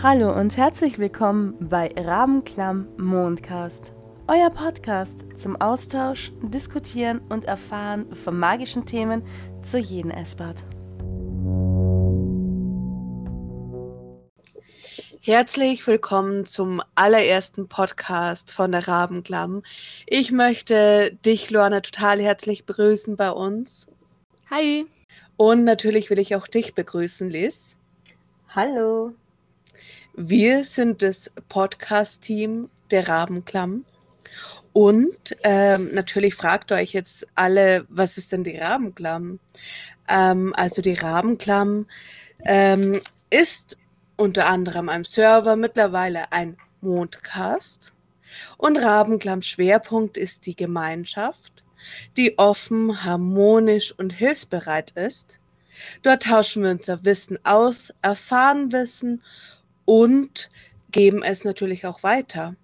Hallo und herzlich willkommen bei Rabenklamm Mondcast, euer Podcast zum Austausch, Diskutieren und Erfahren von magischen Themen zu jedem Essbad. Herzlich willkommen zum allerersten Podcast von der Rabenklamm. Ich möchte dich, Lorna, total herzlich begrüßen bei uns. Hi. Und natürlich will ich auch dich begrüßen, Liz. Hallo. Wir sind das Podcast-Team der Rabenklamm. Und ähm, natürlich fragt euch jetzt alle, was ist denn die Rabenklamm? Ähm, also die Rabenklamm ähm, ist unter anderem am Server mittlerweile ein Mondcast. Und Rabenklamms Schwerpunkt ist die Gemeinschaft, die offen, harmonisch und hilfsbereit ist. Dort tauschen wir unser Wissen aus, erfahren Wissen und geben es natürlich auch weiter.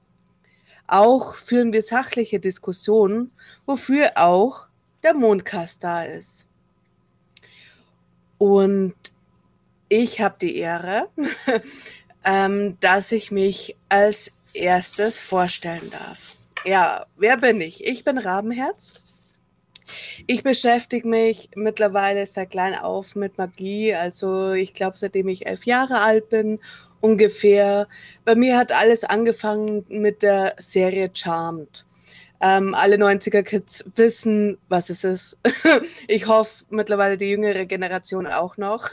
Auch führen wir sachliche Diskussionen, wofür auch der Mondcast da ist. Und ich habe die Ehre, ähm, dass ich mich als erstes vorstellen darf. Ja, wer bin ich? Ich bin Rabenherz. Ich beschäftige mich mittlerweile seit klein auf mit Magie. Also ich glaube, seitdem ich elf Jahre alt bin, ungefähr. Bei mir hat alles angefangen mit der Serie Charmed. Ähm, alle 90er-Kids wissen, was es ist. ich hoffe mittlerweile die jüngere Generation auch noch.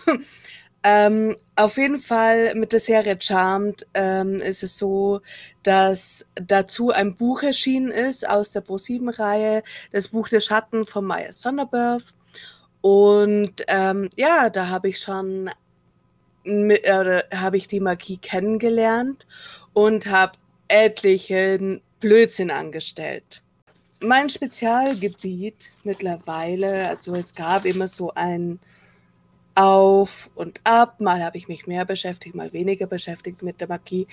Ähm, auf jeden Fall mit der Serie Charmed ähm, ist es so, dass dazu ein Buch erschienen ist aus der Pro7-Reihe, das Buch der Schatten von Maya Sonderberg. Und ähm, ja, da habe ich schon äh, habe ich die Magie kennengelernt und habe etlichen Blödsinn angestellt. Mein Spezialgebiet mittlerweile, also es gab immer so ein auf und ab. Mal habe ich mich mehr beschäftigt, mal weniger beschäftigt mit der Magie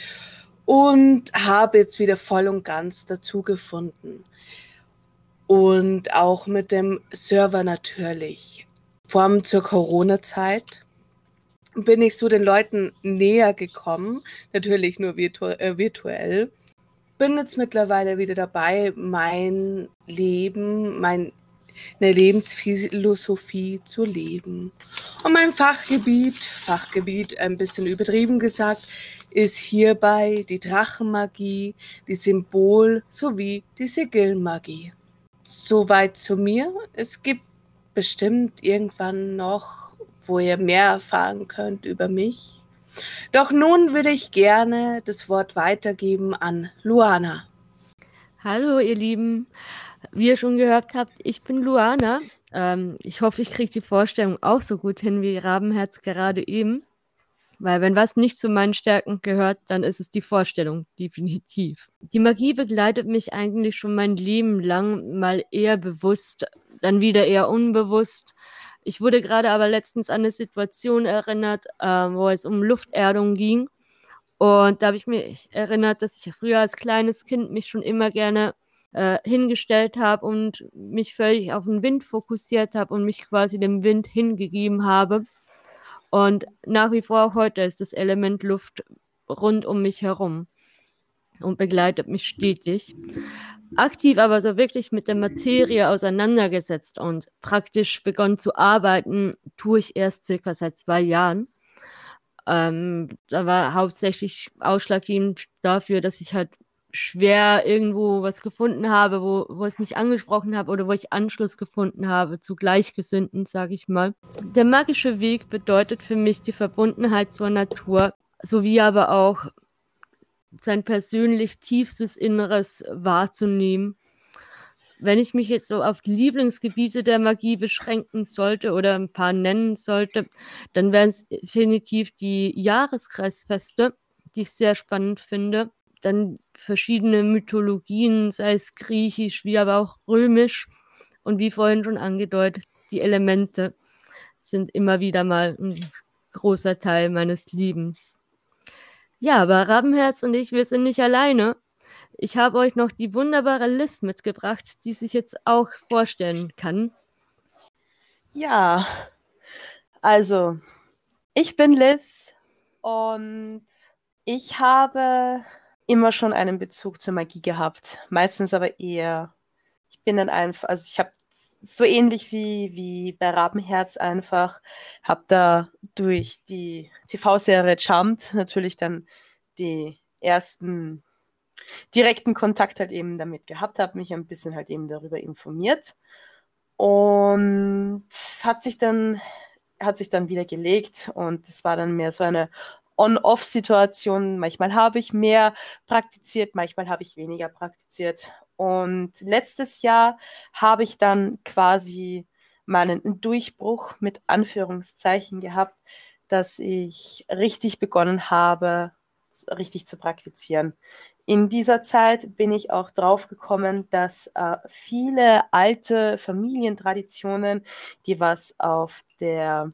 und habe jetzt wieder voll und ganz dazu gefunden. Und auch mit dem Server natürlich. Vor allem zur Corona-Zeit bin ich so den Leuten näher gekommen, natürlich nur virtu äh, virtuell. Bin jetzt mittlerweile wieder dabei, mein Leben, mein eine Lebensphilosophie zu leben. Und mein Fachgebiet, Fachgebiet ein bisschen übertrieben gesagt, ist hierbei die Drachenmagie, die Symbol- sowie die Sigillmagie. Soweit zu mir. Es gibt bestimmt irgendwann noch, wo ihr mehr erfahren könnt über mich. Doch nun würde ich gerne das Wort weitergeben an Luana. Hallo, ihr Lieben. Wie ihr schon gehört habt, ich bin Luana. Ähm, ich hoffe, ich kriege die Vorstellung auch so gut hin wie Rabenherz gerade eben. Weil wenn was nicht zu meinen Stärken gehört, dann ist es die Vorstellung, definitiv. Die Magie begleitet mich eigentlich schon mein Leben lang, mal eher bewusst, dann wieder eher unbewusst. Ich wurde gerade aber letztens an eine Situation erinnert, äh, wo es um Lufterdung ging. Und da habe ich mich erinnert, dass ich früher als kleines Kind mich schon immer gerne äh, hingestellt habe und mich völlig auf den Wind fokussiert habe und mich quasi dem Wind hingegeben habe. Und nach wie vor heute ist das Element Luft rund um mich herum und begleitet mich stetig. Aktiv aber so wirklich mit der Materie auseinandergesetzt und praktisch begonnen zu arbeiten, tue ich erst circa seit zwei Jahren. Ähm, da war hauptsächlich ausschlaggebend dafür, dass ich halt schwer irgendwo was gefunden habe, wo, wo es mich angesprochen hat oder wo ich Anschluss gefunden habe zu Gleichgesinnten, sage ich mal. Der magische Weg bedeutet für mich die Verbundenheit zur Natur, sowie aber auch sein persönlich tiefstes Inneres wahrzunehmen. Wenn ich mich jetzt so auf die Lieblingsgebiete der Magie beschränken sollte oder ein paar nennen sollte, dann wären es definitiv die Jahreskreisfeste, die ich sehr spannend finde dann verschiedene Mythologien, sei es griechisch wie aber auch römisch. Und wie vorhin schon angedeutet, die Elemente sind immer wieder mal ein großer Teil meines Lebens. Ja, aber Rabenherz und ich, wir sind nicht alleine. Ich habe euch noch die wunderbare Liz mitgebracht, die sich jetzt auch vorstellen kann. Ja, also, ich bin Liz und Ich habe immer schon einen Bezug zur Magie gehabt. Meistens aber eher, ich bin dann einfach, also ich habe so ähnlich wie, wie bei Rabenherz einfach, habe da durch die TV-Serie Charmed natürlich dann die ersten direkten Kontakt halt eben damit gehabt, habe mich ein bisschen halt eben darüber informiert und hat sich dann hat sich dann wieder gelegt und es war dann mehr so eine On-Off-Situation. Manchmal habe ich mehr praktiziert, manchmal habe ich weniger praktiziert. Und letztes Jahr habe ich dann quasi meinen Durchbruch mit Anführungszeichen gehabt, dass ich richtig begonnen habe, richtig zu praktizieren. In dieser Zeit bin ich auch drauf gekommen, dass äh, viele alte Familientraditionen, die was auf der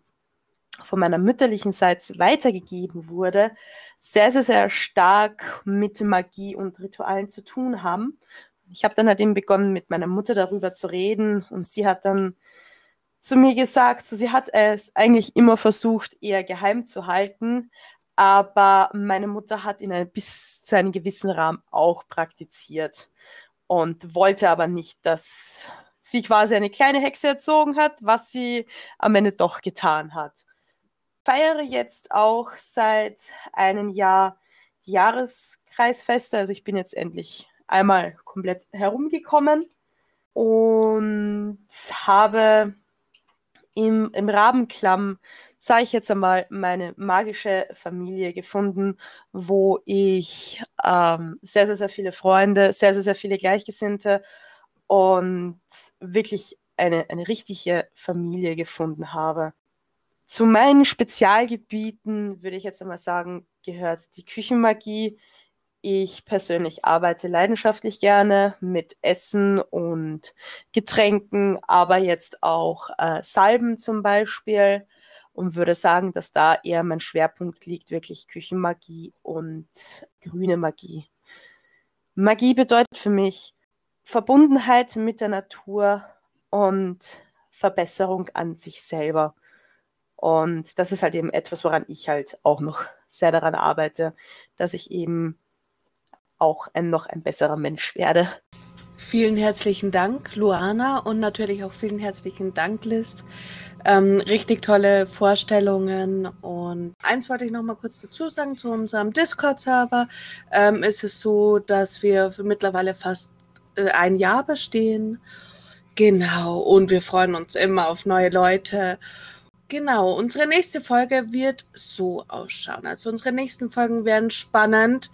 von meiner mütterlichen Seite weitergegeben wurde, sehr, sehr, sehr stark mit Magie und Ritualen zu tun haben. Ich habe dann halt eben begonnen, mit meiner Mutter darüber zu reden und sie hat dann zu mir gesagt, so sie hat es eigentlich immer versucht, eher geheim zu halten, aber meine Mutter hat in einem, bis zu einem gewissen Rahmen auch praktiziert und wollte aber nicht, dass sie quasi eine kleine Hexe erzogen hat, was sie am Ende doch getan hat feiere jetzt auch seit einem Jahr Jahreskreisfeste. Also ich bin jetzt endlich einmal komplett herumgekommen und habe im, im Rabenklamm, sage ich jetzt einmal, meine magische Familie gefunden, wo ich ähm, sehr, sehr, sehr viele Freunde, sehr, sehr, sehr viele Gleichgesinnte und wirklich eine, eine richtige Familie gefunden habe. Zu meinen Spezialgebieten würde ich jetzt einmal sagen, gehört die Küchenmagie. Ich persönlich arbeite leidenschaftlich gerne mit Essen und Getränken, aber jetzt auch äh, Salben zum Beispiel und würde sagen, dass da eher mein Schwerpunkt liegt, wirklich Küchenmagie und grüne Magie. Magie bedeutet für mich Verbundenheit mit der Natur und Verbesserung an sich selber. Und das ist halt eben etwas, woran ich halt auch noch sehr daran arbeite, dass ich eben auch ein noch ein besserer Mensch werde. Vielen herzlichen Dank, Luana, und natürlich auch vielen herzlichen Dank, Liz. Ähm, richtig tolle Vorstellungen. Und eins wollte ich noch mal kurz dazu sagen: Zu unserem Discord-Server ähm, ist es so, dass wir mittlerweile fast äh, ein Jahr bestehen. Genau. Und wir freuen uns immer auf neue Leute. Genau, unsere nächste Folge wird so ausschauen. Also unsere nächsten Folgen werden spannend.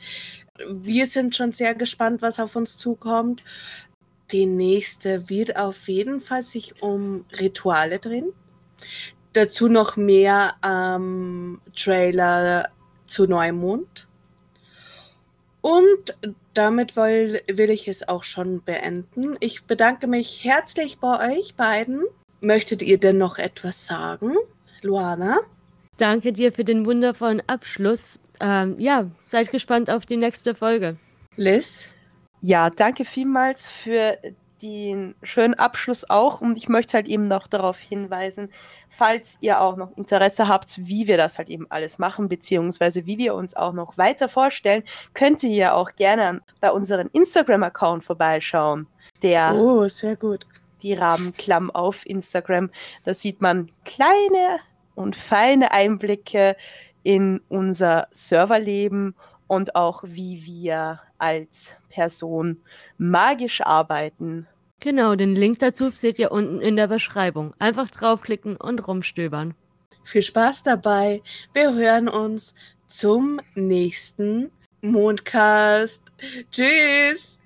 Wir sind schon sehr gespannt, was auf uns zukommt. Die nächste wird auf jeden Fall sich um Rituale drehen. Dazu noch mehr ähm, Trailer zu Neumond. Und damit will, will ich es auch schon beenden. Ich bedanke mich herzlich bei euch beiden Möchtet ihr denn noch etwas sagen, Luana? Danke dir für den wundervollen Abschluss. Ähm, ja, seid gespannt auf die nächste Folge. Liz? Ja, danke vielmals für den schönen Abschluss auch. Und ich möchte halt eben noch darauf hinweisen, falls ihr auch noch Interesse habt, wie wir das halt eben alles machen, beziehungsweise wie wir uns auch noch weiter vorstellen, könnt ihr ja auch gerne bei unserem Instagram-Account vorbeischauen. Der oh, sehr gut die Rahmenklamm auf Instagram. Da sieht man kleine und feine Einblicke in unser Serverleben und auch wie wir als Person magisch arbeiten. Genau, den Link dazu seht ihr unten in der Beschreibung. Einfach draufklicken und rumstöbern. Viel Spaß dabei. Wir hören uns zum nächsten Mondcast. Tschüss.